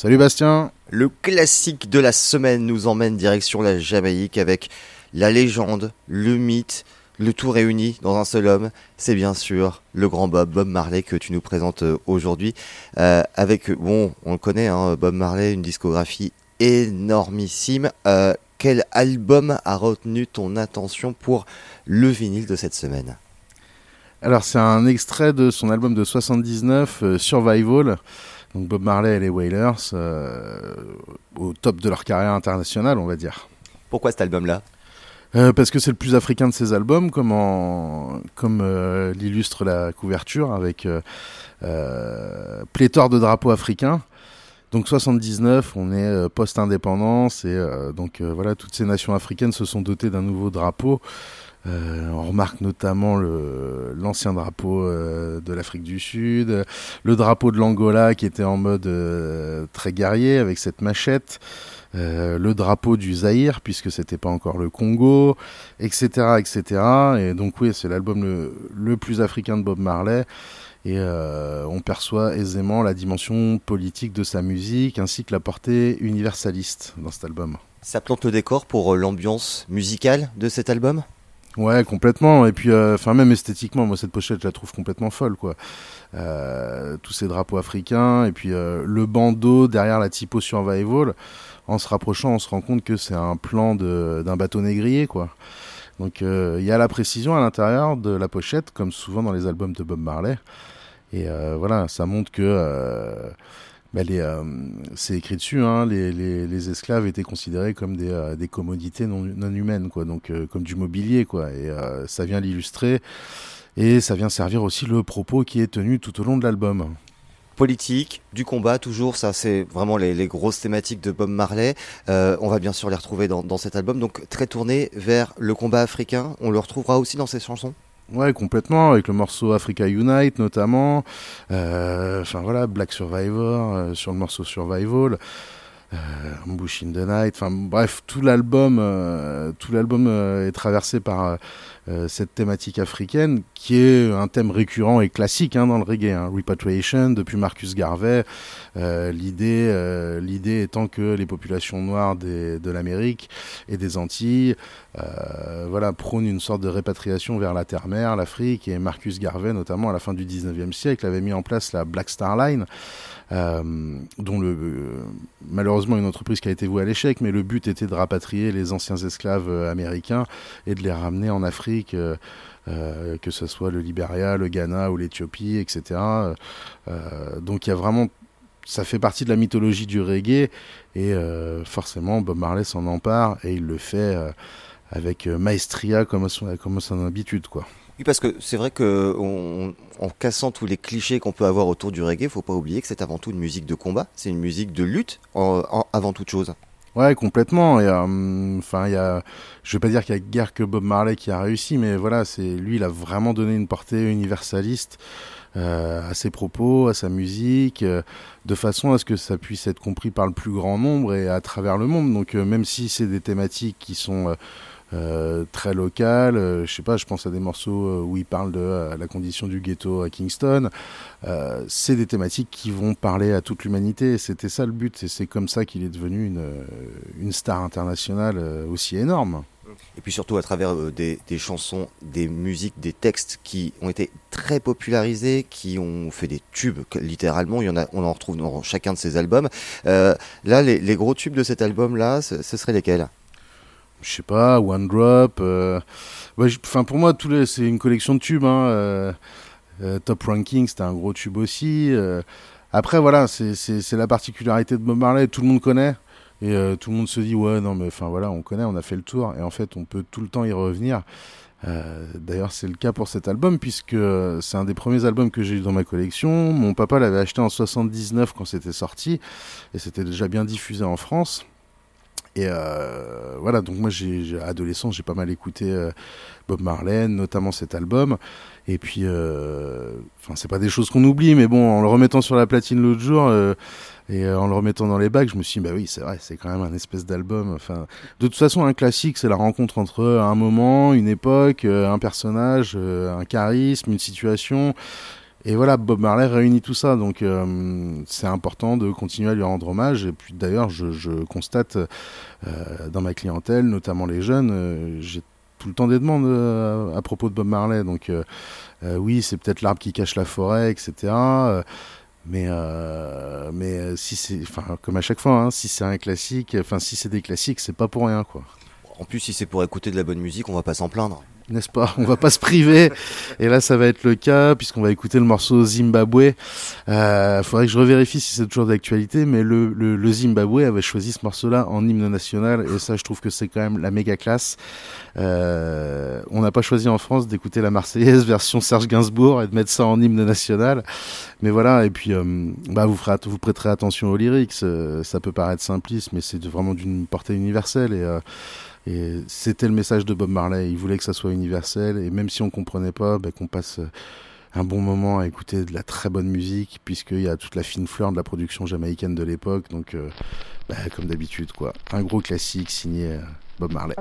Salut Bastien. Le classique de la semaine nous emmène direction la Jamaïque avec la légende, le mythe, le tout réuni dans un seul homme, c'est bien sûr le grand Bob, Bob Marley que tu nous présentes euh, aujourd'hui. Euh, avec, bon, on le connaît, hein, Bob Marley, une discographie énormissime. Euh, quel album a retenu ton attention pour le vinyle de cette semaine? Alors c'est un extrait de son album de 79, Survival. Donc Bob Marley et les Wailers, au top de leur carrière internationale, on va dire. Pourquoi cet album-là? Euh, parce que c'est le plus africain de ses albums, comme, comme euh, l'illustre la couverture, avec euh, pléthore de drapeaux africains. Donc 79, on est post-indépendance et donc voilà, toutes ces nations africaines se sont dotées d'un nouveau drapeau. On remarque notamment l'ancien drapeau de l'Afrique du Sud, le drapeau de l'Angola qui était en mode très guerrier avec cette machette. Euh, le drapeau du Zaïre, puisque c'était pas encore le Congo, etc., etc. Et donc oui, c'est l'album le, plus africain de Bob Marley. Et euh, on perçoit aisément la dimension politique de sa musique, ainsi que la portée universaliste dans cet album. Ça plante le décor pour euh, l'ambiance musicale de cet album? Ouais, complètement. Et puis, enfin, même esthétiquement, moi, cette pochette, je la trouve complètement folle, quoi. tous ces drapeaux africains, et puis le bandeau derrière la typo survival en se rapprochant, on se rend compte que c'est un plan d'un bateau négrier, quoi. Donc euh, il y a la précision à l'intérieur de la pochette, comme souvent dans les albums de Bob Marley. Et euh, voilà, ça montre que euh, bah, c'est écrit dessus, hein, les, esclaves étaient considérés comme des, commodités non, humaines, donc comme du mobilier, ça vient l'illustrer et ça vient servir aussi le propos qui est tenu tout au long de l'album politique, du combat, toujours, ça c'est vraiment les, grosses thématiques de Bob Marley. Euh, on va bien sûr les retrouver dans, cet album, donc très tourné vers le combat africain. On le retrouvera aussi dans ses chansons? Ouais, complètement, avec le morceau Africa Unite notamment. Euh, enfin voilà, Black Survivor euh, sur le morceau Survival. Ambush in the Night, enfin bref, tout l'album, tout l'album est traversé par euh, cette thématique africaine qui est un thème récurrent et classique hein, dans le reggae. Hein. Repatriation depuis Marcus Garvey, euh, l'idée, euh, l'idée étant que les populations noires de l'Amérique et des Antilles, voilà, prônent une sorte de répatriation vers la terre-mère, l'Afrique. Et Marcus Garvey, notamment à la fin du 19e siècle, avait mis en place la Black Star Line. Dont le, malheureusement une entreprise qui a été vouée à l'échec, mais le but était de rapatrier les anciens esclaves américains et de les ramener en Afrique euh, euh, que ce soit le Liberia, le Ghana ou l'Éthiopie, etc. Euh, donc il y a vraiment ça fait partie de la mythologie du reggae et forcément Bob Marley s'en empare et il le fait avec maestria comme son, comme son habitude quoi. Oui, parce que c'est vrai que en cassant tous les clichés qu'on peut avoir autour du reggae, faut pas oublier que c'est avant tout une musique de combat, c'est une musique de lutte avant toute chose. Ouais, complètement. Et, hum, enfin, il y a, je vais pas dire qu'il y a guère que Bob Marley qui a réussi, mais voilà, c'est lui, il a vraiment donné une portée universaliste euh, à ses propos, à sa musique, euh, de façon à ce que ça puisse être compris par le plus grand nombre et à travers le monde. Donc, euh, même si c'est des thématiques qui sont euh, très local. Euh, je sais pas, je pense à des morceaux euh, où il parle de la condition du ghetto à Kingston. c'est des thématiques qui vont parler à toute l'humanité. C'était ça le but. Et c'est comme ça qu'il est devenu une, star internationale aussi énorme. Et puis surtout à travers des, chansons, des musiques, des textes qui ont été très popularisés, qui ont fait des tubes, littéralement. Il y en a, on en retrouve dans chacun de ces albums. là, les, les, gros tubes de cet album-là, ce, ce seraient lesquels? Je sais pas, One Drop. Euh, enfin, pour moi, c'est une collection de tubes. Hein, euh, euh, Top Ranking, c'était un gros tube aussi. après, voilà, c'est la particularité de Bob Marley. Tout le monde connaît. Et tout le monde se dit, ouais, non, mais enfin voilà, on connaît, on a fait le tour. Et en fait, on peut tout le temps y revenir. D'ailleurs, c'est le cas pour cet album, puisque c'est un des premiers albums que j'ai eu dans ma collection. Mon papa l'avait acheté en 79 quand c'était sorti, et c'était déjà bien diffusé en France. Et euh, voilà, donc moi, j'ai adolescent, j'ai pas mal écouté euh, Bob Marley, notamment cet album. Et puis, euh, enfin, c'est pas des choses qu'on oublie, mais bon, en le remettant sur la platine l'autre jour et en le remettant dans les bacs, je me suis dit, bah oui, c'est vrai, c'est quand même un espèce d'album. Enfin, de toute façon, un classique, c'est la rencontre entre un moment, une époque, un personnage, un charisme, une situation. Et voilà, Bob Marley réunit tout ça, donc euh, c'est important de continuer à lui rendre hommage. Et puis d'ailleurs, je, constate euh, dans ma clientèle, notamment les jeunes, euh, j'ai tout le temps des demandes à propos de Bob Marley. Donc oui, c'est peut-être l'arbre qui cache la forêt, etc. mais mais si c'est, enfin comme à chaque fois, hein, si c'est un classique, enfin si c'est des classiques, c'est pas pour rien, quoi. En plus, si c'est pour écouter de la bonne musique, on va pas s'en plaindre n'est-ce pas On va pas se priver. Et là, ça va être le cas puisqu'on va écouter le morceau Zimbabwe. Euh, faudrait que je revérifie si c'est toujours d'actualité, mais le, le, Zimbabwe avait choisi ce morceau-là en hymne national et ça, je trouve que c'est quand même la méga classe. Euh, on n'a pas choisi en France d'écouter la Marseillaise version Serge Gainsbourg et de mettre ça en hymne national. Mais voilà, et puis euh, bah vous, ferez, vous prêterez attention aux lyrics. Euh, ça peut paraître simpliste, mais c'est vraiment d'une portée universelle et euh, et c'était le message de Bob Marley. Il voulait que ça soit universel. Et même si on comprenait pas, ben, qu'on passe un bon moment à écouter de la très bonne musique, puisqu'il y a toute la fine fleur de la production jamaïcaine de l'époque. Donc, euh, ben, comme d'habitude, quoi. Un gros classique signé euh, Bob Marley.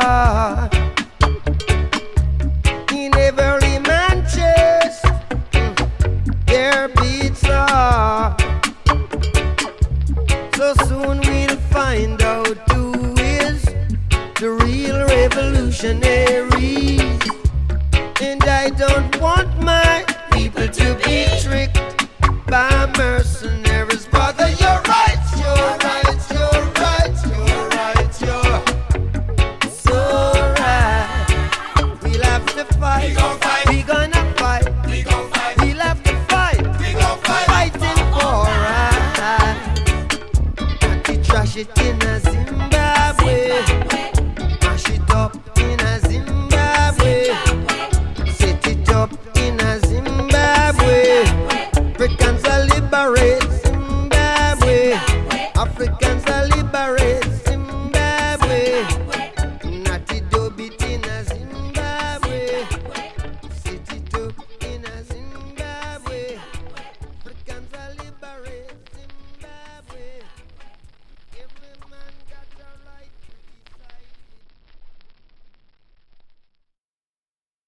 God. In every man's chest, there beats are. So soon we'll find out who is the real revolutionary. And I don't want my people to be tricked by mercenary. shit in Zimbabwe. Zimbabwe.